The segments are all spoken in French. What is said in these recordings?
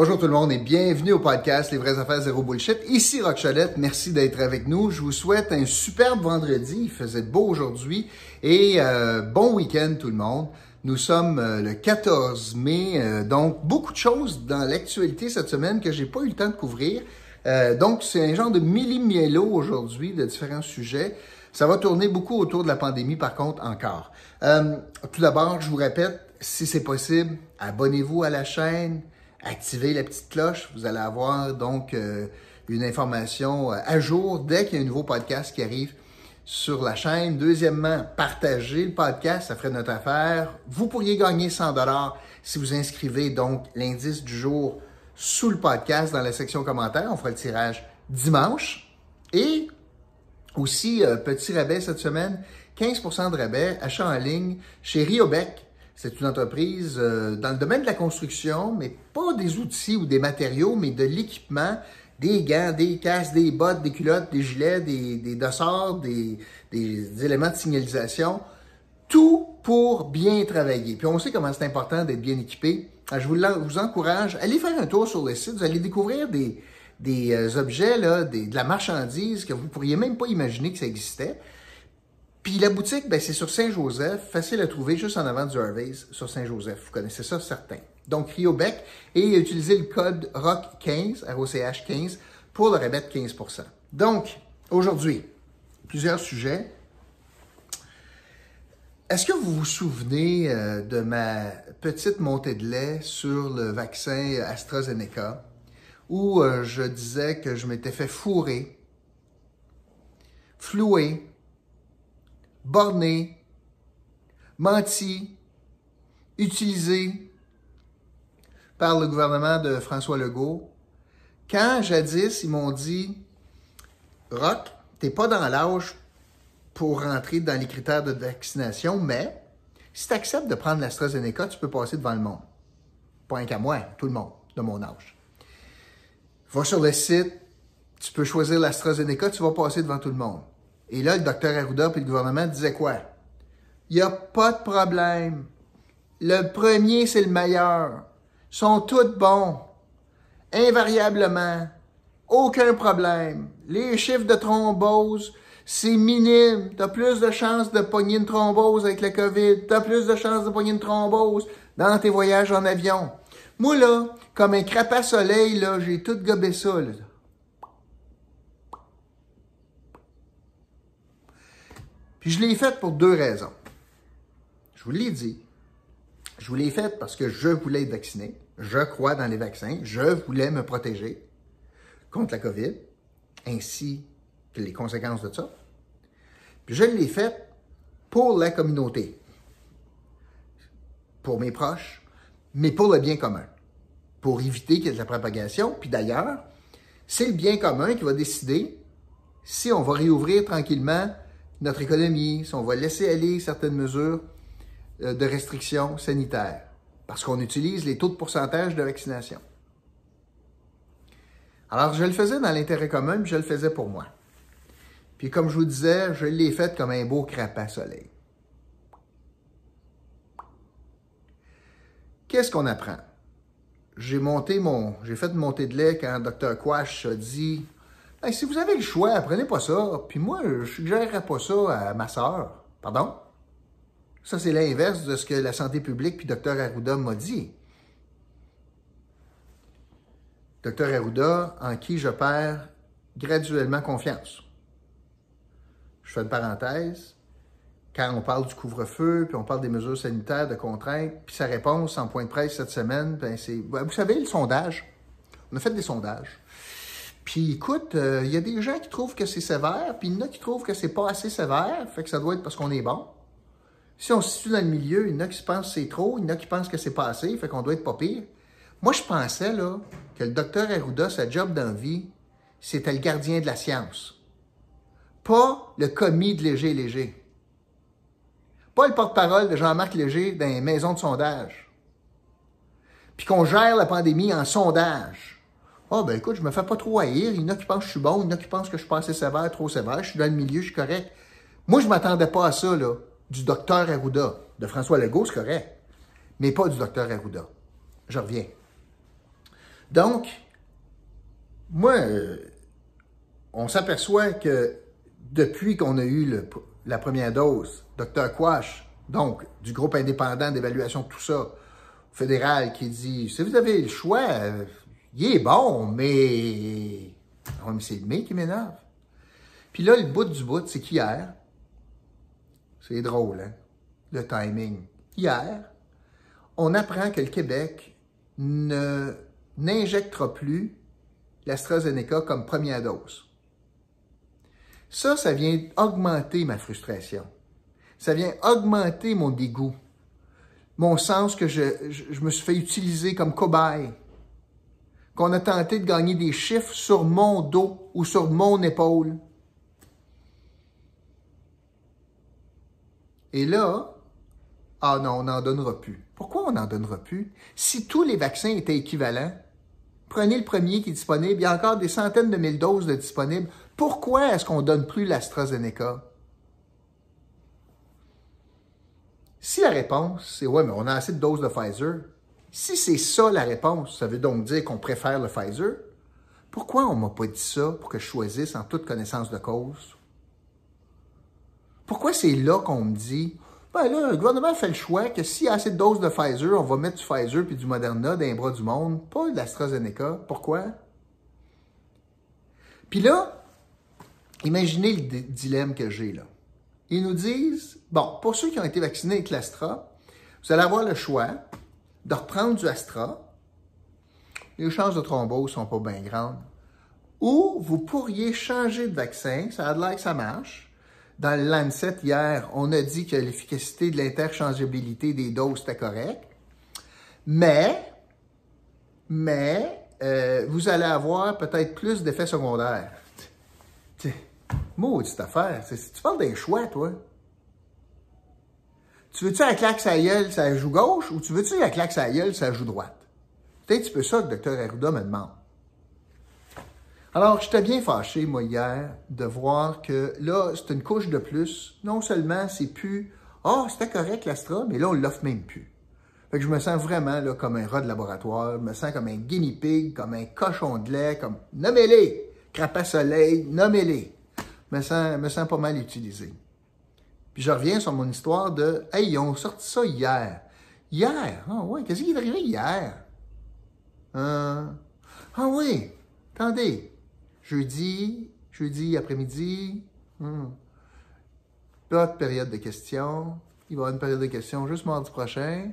Bonjour tout le monde et bienvenue au podcast Les vraies affaires zéro bullshit. Ici Rock merci d'être avec nous. Je vous souhaite un superbe vendredi. Il faisait beau aujourd'hui et euh, bon week-end tout le monde. Nous sommes euh, le 14 mai, euh, donc beaucoup de choses dans l'actualité cette semaine que j'ai pas eu le temps de couvrir. donc c'est un genre de milli aujourd'hui de différents sujets. Ça va tourner beaucoup autour de la pandémie par contre encore. tout d'abord, je vous répète, si c'est possible, abonnez-vous à la chaîne activez la petite cloche. Vous allez avoir donc euh, une information euh, à jour dès qu'il y a un nouveau podcast qui arrive sur la chaîne. Deuxièmement, partagez le podcast, ça ferait notre affaire. Vous pourriez gagner 100 dollars si vous inscrivez donc l'indice du jour sous le podcast dans la section commentaires. On fera le tirage dimanche. Et aussi, euh, petit rabais cette semaine, 15% de rabais, achat en ligne chez Riobec c'est une entreprise euh, dans le domaine de la construction, mais pas des outils ou des matériaux, mais de l'équipement, des gants, des casques, des bottes, des culottes, des gilets, des, des dossards, des, éléments de signalisation. Tout pour bien travailler. Puis on sait comment c'est important d'être bien équipé. Je vous, vous encourage, allez faire un tour sur le site, vous allez découvrir des, euh, objets, là, de la marchandise que vous pourriez même pas imaginer que ça existait. Puis la boutique, ben, c'est sur Saint-Joseph, facile à trouver, juste en avant du Harvey's, sur Saint-Joseph. Vous connaissez ça, certain. Donc, Rio Bec, et utilisez le code ROCK15, ROCH 15, pour le rabais de 15% Donc, aujourd'hui, plusieurs sujets. Est-ce que vous vous souvenez euh, de ma petite montée de lait sur le vaccin AstraZeneca, où euh, je disais que je m'étais fait fourrer, flouer, borné, menti, utilisé par le gouvernement de François Legault. Quand jadis, ils m'ont dit Rock, t'es pas dans l'âge pour rentrer dans les critères de vaccination, mais si tu acceptes de prendre l'AstraZeneca, tu peux passer devant le monde. Pas un qu'à moi, tout le monde de mon âge. Va sur le site, tu peux choisir l'AstraZeneca, tu vas passer devant tout le monde. Et là, le docteur Arruda et le gouvernement disaient quoi? Il n'y a pas de problème. Le premier, c'est le meilleur. Ils sont tous bons. Invariablement. Aucun problème. Les chiffres de thrombose, c'est minime. Tu as plus de chances de pogner une thrombose avec la COVID. Tu as plus de chances de pogner une thrombose dans tes voyages en avion. Moi, là, comme un crapin soleil, là, j'ai tout gobé ça. Là. Puis je l'ai faite pour deux raisons. Je vous l'ai dit. Je vous l'ai faite parce que je voulais être vacciné. Je crois dans les vaccins. Je voulais me protéger contre la COVID, ainsi que les conséquences de ça. Puis je l'ai faite pour la communauté, pour mes proches, mais pour le bien commun, pour éviter qu'il y ait de la propagation. Puis d'ailleurs, c'est le bien commun qui va décider si on va réouvrir tranquillement notre économie, si on va laisser aller certaines mesures euh, de restriction sanitaire, parce qu'on utilise les taux de pourcentage de vaccination. Alors, je le faisais dans l'intérêt commun, puis je le faisais pour moi. Puis comme je vous disais, je l'ai fait comme un beau crapin soleil. Qu'est-ce qu'on apprend? J'ai monté mon, j'ai fait montée de lait quand Dr. Quash a dit si vous avez le choix, prenez pas ça. Puis moi, je suggérerais pas ça à ma soeur. Pardon? Ça, c'est l'inverse de ce que la santé publique puis Dr. Arruda m'a dit. Dr. Arruda, en qui je perds graduellement confiance. Je fais une parenthèse. Quand on parle du couvre-feu, puis on parle des mesures sanitaires, de contraintes, puis sa réponse en point de presse cette semaine, ben c'est, ben, vous savez, le sondage. On a fait des sondages. Puis écoute, il euh, y a des gens qui trouvent que c'est sévère, puis il y en a qui trouvent que c'est pas assez sévère, fait que ça doit être parce qu'on est bon. Si on se situe dans le milieu, il y en a qui pensent que c'est trop, il y en a qui pensent que c'est pas assez, fait qu'on doit être pas pire. Moi, je pensais là, que le docteur Arruda, sa job dans vie, c'était le gardien de la science. Pas le commis de Léger Léger. Pas le porte-parole de Jean-Marc Léger dans les maisons de sondage. Puis qu'on gère la pandémie en sondage. Ah, ben écoute, je me fais pas trop haïr. Il y en a qui pensent que je suis bon, il y en a qui pensent que je suis pas assez sévère, trop sévère. Je suis dans le milieu, je suis correct. Moi, je m'attendais pas à ça, là, du docteur Arruda. De François Legault, c'est correct. Mais pas du docteur Arruda. Je reviens. Donc, moi, euh, on s'aperçoit que depuis qu'on a eu la première dose, Dr. Quash, donc du groupe indépendant d'évaluation de tout ça, fédéral, qui dit, si vous avez le choix, euh, il est bon, mais, oh, mais c'est le qui m'énerve. Puis là, le bout du bout, c'est qu'hier, c'est drôle, hein, le timing. Hier, on apprend que le Québec ne n'injectera plus l'AstraZeneca comme première dose. Ça, ça vient augmenter ma frustration. Ça vient augmenter mon dégoût. Mon sens que je, je, me suis fait utiliser comme cobaye. Qu'on a tenté de gagner des chiffres sur mon dos ou sur mon épaule. Et là, ah non, on n'en donnera plus. Pourquoi on n'en donnera plus? Si tous les vaccins étaient équivalents, prenez le premier qui est disponible, il y a encore des centaines de mille doses disponibles. Pourquoi est-ce qu'on ne donne plus l'AstraZeneca? Si la réponse, c'est ouais, mais on a assez de doses de Pfizer, si c'est ça la réponse, ça veut donc dire qu'on préfère le Pfizer, pourquoi on ne m'a pas dit ça pour que je choisisse en toute connaissance de cause? Pourquoi c'est là qu'on me dit, ben là, le gouvernement fait le choix que s'il y a assez de doses de Pfizer, on va mettre du Pfizer puis du Moderna dans les bras du monde, pas de l'AstraZeneca. Pourquoi? Puis là, imaginez le dilemme que j'ai là. Ils nous disent, bon, pour ceux qui ont été vaccinés avec l'Astra, vous allez avoir le choix de reprendre du Astra. Les chances de thrombose sont pas bien grandes. Ou vous pourriez changer de vaccin, ça a l'air que ça marche, dans le Lancet hier, on a dit que l'efficacité de l'interchangeabilité des doses était correcte. Mais, mais, euh, vous allez avoir peut-être plus d'effets secondaires. Maudite affaire. Tu parles d'un choix, toi. Tu veux-tu la claque sa gueule, ça joue gauche, ou tu veux-tu la claque sa gueule, ça joue droite? C'est un petit peu ça que le docteur Arruda me demande. Alors, j'étais bien fâché, moi, hier, de voir que là, c'est une couche de plus. Non seulement c'est plus Ah, oh, c'était correct l'Astra, mais là, on l'offre même plus. Fait que je me sens vraiment là, comme un rat de laboratoire, je me sens comme un guinea pig, comme un cochon de lait, comme nommez-les, crapet soleil, nommez-les. Je me sens, me sens pas mal utilisé. Je reviens sur mon histoire de Hey, ils ont sorti ça hier. Hier? Ah oui, qu'est-ce qui est arrivé hier? Euh, ah oui, attendez, Jeudi, jeudi après-midi, hmm. pas de période de questions. Il va y avoir une période de questions juste mardi prochain.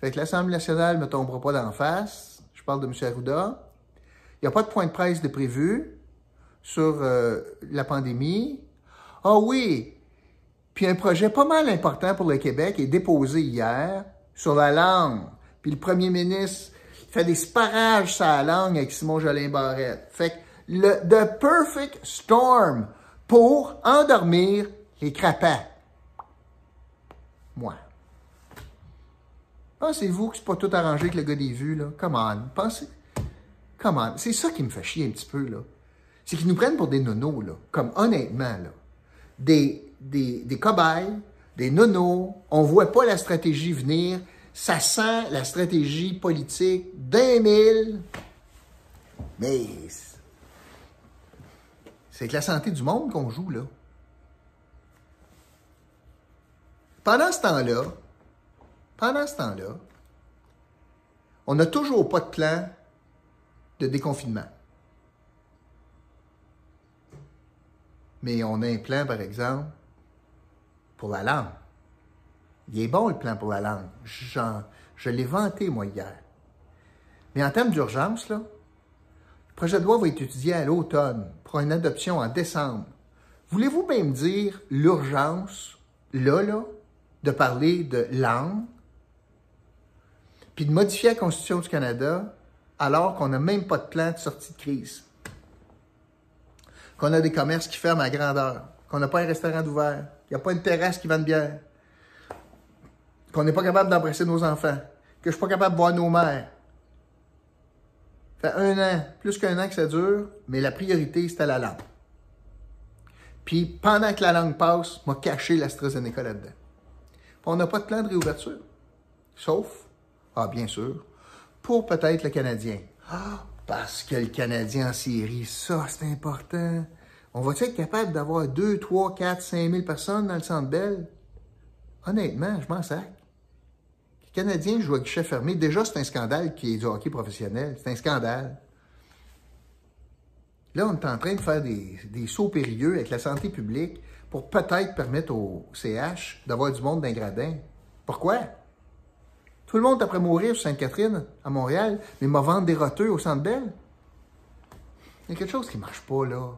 Fait que l'Assemblée nationale ne me tombera pas d'en face. Je parle de M. Arruda. Il n'y a pas de point de presse de prévu sur euh, la pandémie. Ah oui! Puis un projet pas mal important pour le Québec est déposé hier sur la langue. Puis le premier ministre fait des sparages sur la langue avec Simon Jolin Barrette. Fait que le The Perfect Storm pour endormir les crapets. Moi. Pensez-vous que c'est pas tout arrangé avec le gars des vues, là? Come on. Pensez. Come on. C'est ça qui me fait chier un petit peu, là. C'est qu'ils nous prennent pour des nonos, là. Comme honnêtement, là. Des, des, cobayes, des nonos. On voit pas la stratégie venir. Ça sent la stratégie politique d'un mille. Mais c'est avec la santé du monde qu'on joue, là. Pendant ce temps-là, pendant ce temps-là, on n'a toujours pas de plan de déconfinement. Mais on a un plan, par exemple, pour la langue. Il est bon, le plan pour la langue. je l'ai vanté, moi, hier. Mais en termes d'urgence, le projet de loi va être étudié à l'automne pour une adoption en décembre. Voulez-vous même dire l'urgence, là, là, de parler de langue, puis de modifier la Constitution du Canada alors qu'on n'a même pas de plan de sortie de crise? Qu'on a des commerces qui ferment à grandeur, qu'on n'a pas un restaurant d'ouvert, qu'il n'y a pas une terrasse qui vend de bière, qu'on n'est pas capable d'embrasser nos enfants, que je ne suis pas capable de voir nos mères, fait un an, plus qu'un an que ça dure, mais la priorité, c'était la langue. Puis pendant que la langue passe, m'a caché l'AstraZeneca là-dedans. on n'a pas de plan de réouverture. Sauf, ah bien sûr, pour peut-être le Canadien. Ah, parce que le Canadien en série, ça, c'est important. On va être capable d'avoir 2, 3, 4, 5 000 personnes dans le Centre Bell? Honnêtement, je m'en sac. Les Canadiens jouent à guichet fermé. Déjà, c'est un scandale qui est du hockey professionnel. C'est un scandale. Là, on est en train de faire des, sauts périlleux avec la santé publique pour peut-être permettre au CH d'avoir du monde d'un gradin. Pourquoi? Tout le monde après mourir sur Sainte-Catherine, à Montréal, mais m'a vendre des roteux au Centre Bell. Il y a quelque chose qui ne marche pas, là.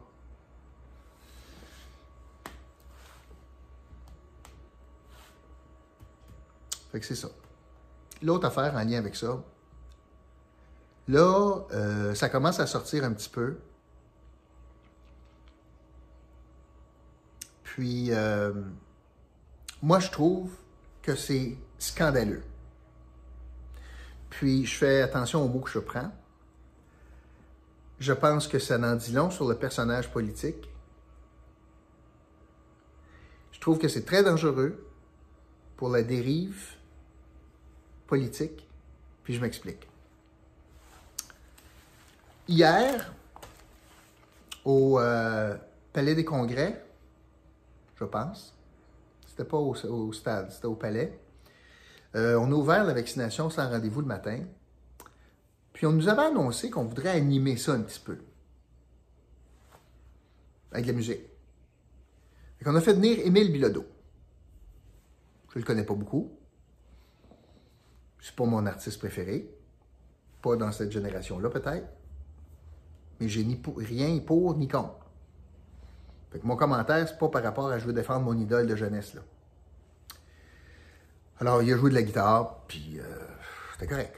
Fait que c'est ça. L'autre affaire en lien avec ça, là, euh, ça commence à sortir un petit peu. Puis, euh, moi, je trouve que c'est scandaleux. Puis, je fais attention aux mots que je prends. Je pense que ça n'en dit long sur le personnage politique. Je trouve que c'est très dangereux pour la dérive Puis je m'explique. Hier, au euh, Palais des Congrès, je pense. C'était pas au, stade, c'était au palais. Euh, on a ouvert la vaccination sans rendez-vous le matin. Puis on nous avait annoncé qu'on voudrait animer ça un petit peu. Avec de la musique. Et qu'on a fait venir Émile Bilodeau. Je le connais pas beaucoup. C'est pas mon artiste préféré. Pas dans cette génération-là, peut-être. Mais j'ai ni rien pour ni contre mon commentaire, c'est pas par rapport à je veux défendre mon idole de jeunesse. Là. Alors, il a joué de la guitare, puis euh, c'était correct.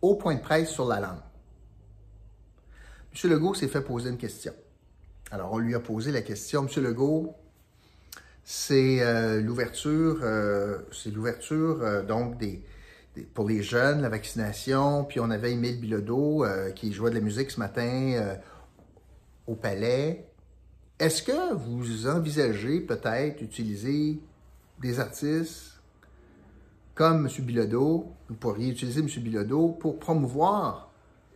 Au point de presse sur la langue. M. Legault s'est fait poser une question. Alors, on lui a posé la question. M. Legault, c'est euh, l'ouverture, euh, c'est l'ouverture donc des, pour les jeunes, la vaccination. Puis on avait Émile Bilodeau qui jouait de la musique ce matin au palais, est-ce que vous envisagez peut-être d'utiliser des artistes comme M. Bilodeau, vous pourriez utiliser M. Bilodeau pour promouvoir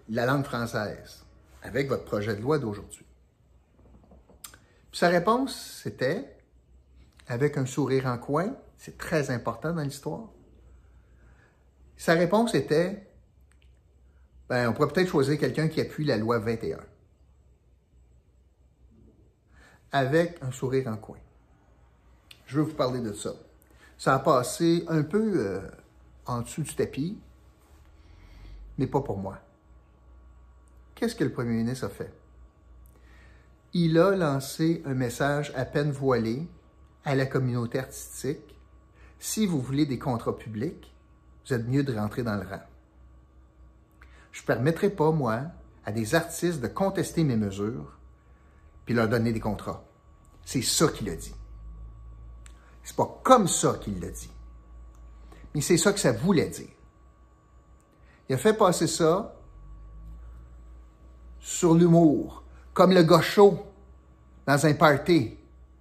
la langue française avec votre projet de loi d'aujourd'hui? Sa réponse, c'était, avec un sourire en coin, c'est très important dans l'histoire. Sa réponse était, ben, on pourrait peut-être choisir quelqu'un qui appuie la loi 21 avec un sourire en coin. Je veux vous parler de ça. Ça a passé un peu euh, en dessous du tapis, mais pas pour moi. Qu'est-ce que le premier ministre a fait? Il a lancé un message à peine voilé à la communauté artistique. Si vous voulez des contrats publics, vous êtes mieux de rentrer dans le rang. Je ne permettrai pas, moi, à des artistes de contester mes mesures puis leur donner des contrats. C'est ça qu'il a dit. C'est pas comme ça qu'il l'a dit. Mais c'est ça que ça voulait dire. Il a fait passer ça sur l'humour, comme le chaud dans un party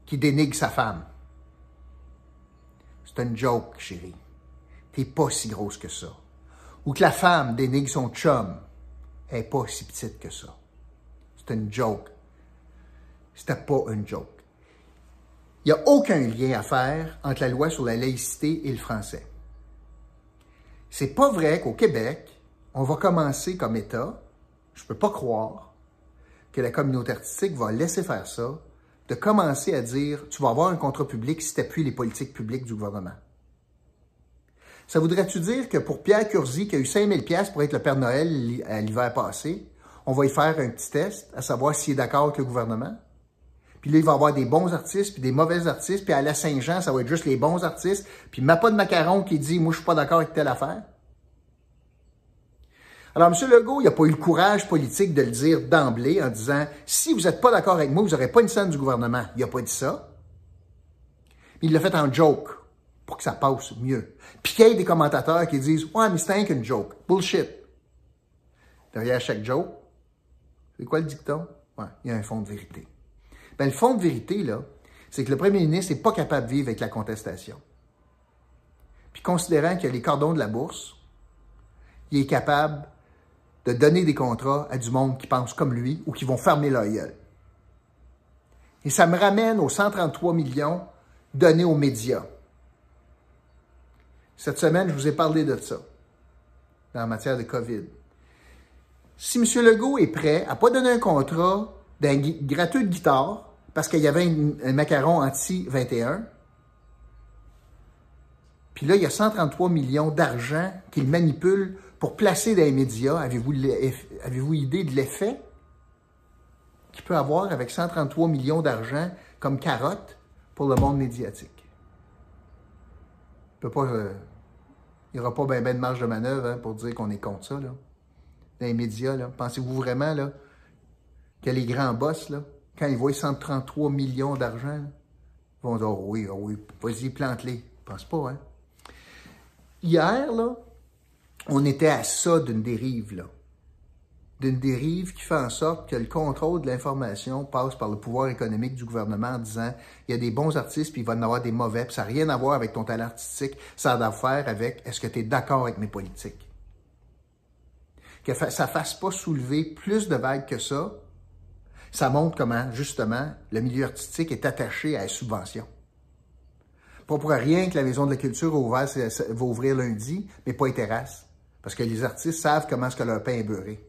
qui dénigre sa femme. C'est une joke, chérie. T'es pas si grosse que ça. Ou que la femme dénigre son chum. Elle est pas si petite que ça. C'est une joke. C'était pas une joke. Il n'y a aucun lien à faire entre la loi sur la laïcité et le français. C'est pas vrai qu'au Québec, on va commencer comme État, je peux pas croire que la communauté artistique va laisser faire ça, de commencer à dire tu vas avoir un contrat public si tu appuies les politiques publiques du gouvernement. Ça voudrait-tu dire que pour Pierre Curzi, qui a eu 5000 pièces pour être le Père Noël l'hiver passé, on va y faire un petit test à savoir s'il est d'accord avec le gouvernement? Puis là, il va y avoir des bons artistes, puis des mauvais artistes. Puis à la Saint-Jean, ça va être juste les bons artistes. Puis m'a pas de macaron qui dit, moi, je suis pas d'accord avec telle affaire? Alors, M. Legault, il n'a pas eu le courage politique de le dire d'emblée en disant, si vous n'êtes pas d'accord avec moi, vous n'aurez pas une scène du gouvernement. Il n'a pas dit ça. Il l'a fait en joke pour que ça passe mieux. Puis qu'il y ait des commentateurs qui disent, ouais, mais c'est qu'une joke. Bullshit. Derrière chaque joke, c'est quoi le dicton? Ouais, il y a un fond de vérité. Ben, le fond de vérité, là, c'est que le premier ministre n'est pas capable de vivre avec la contestation. Puis considérant qu'il y a les cordons de la bourse, il est capable de donner des contrats à du monde qui pense comme lui ou qui vont fermer leur. Et ça me ramène aux 133 millions donnés aux médias. Cette semaine, je vous ai parlé de ça, en matière de COVID. Si M. Legault est prêt à ne pas donner un contrat d'un gratuit de guitare parce qu'il y avait un, macaron anti-21, puis là, il y a 133 millions d'argent qu'il manipule pour placer dans les médias. Avez-vous avez idée de l'effet qu'il peut avoir avec 133 millions d'argent comme carotte pour le monde médiatique? Euh, il n'y aura pas bien ben de marge de manœuvre hein, pour dire qu'on est contre ça. Là. Dans les médias, pensez-vous vraiment là, que les grands boss, là, quand ils voient 133 millions d'argent, vont dire oh oui, oh oui, vas-y, plante-les. Je pense pas, hein? Hier, là, on était à ça d'une dérive, là. D'une dérive qui fait en sorte que le contrôle de l'information passe par le pouvoir économique du gouvernement en disant il y a des bons artistes puis il va en avoir des mauvais, puis ça n'a rien à voir avec ton talent artistique, ça a à faire avec est-ce que tu es d'accord avec mes politiques. Que ça ne fasse pas soulever plus de vagues que ça, ça montre comment, justement, le milieu artistique est attaché à la subvention. Pas pour rien que la Maison de la Culture va ouvrir lundi, mais pas les terrasses. Parce que les artistes savent comment est-ce que leur pain est beurré.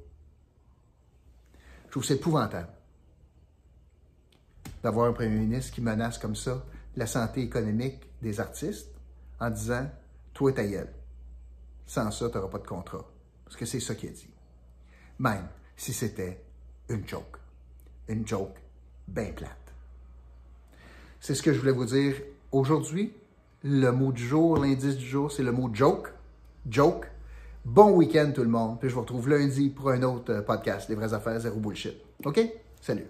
Je trouve c'est épouvantable d'avoir un premier ministre qui menace comme ça la santé économique des artistes en disant Toi, ta gueule. Sans ça, tu n'auras pas de contrat. Parce que c'est ça qu'il a dit. Même si c'était une joke. Une joke bien plate. C'est ce que je voulais vous dire Aujourd'hui, le mot du jour, l'indice du jour, c'est le mot joke. Joke. Bon week-end tout le monde. Puis je vous retrouve lundi pour un autre euh, podcast, Les vraies affaires, zéro bullshit. OK? Salut.